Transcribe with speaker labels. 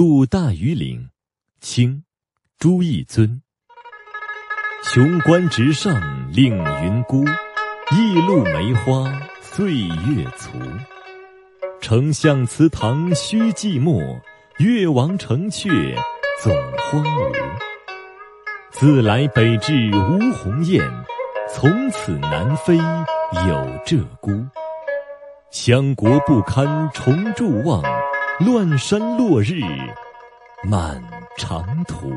Speaker 1: 渡大庾岭，清，朱义尊。雄关直上令云孤，驿路梅花岁月促。丞相祠堂须寂寞，越王城阙总荒芜。自来北至无鸿雁，从此南飞有鹧鸪。相国不堪重筑望。乱山落日满长途。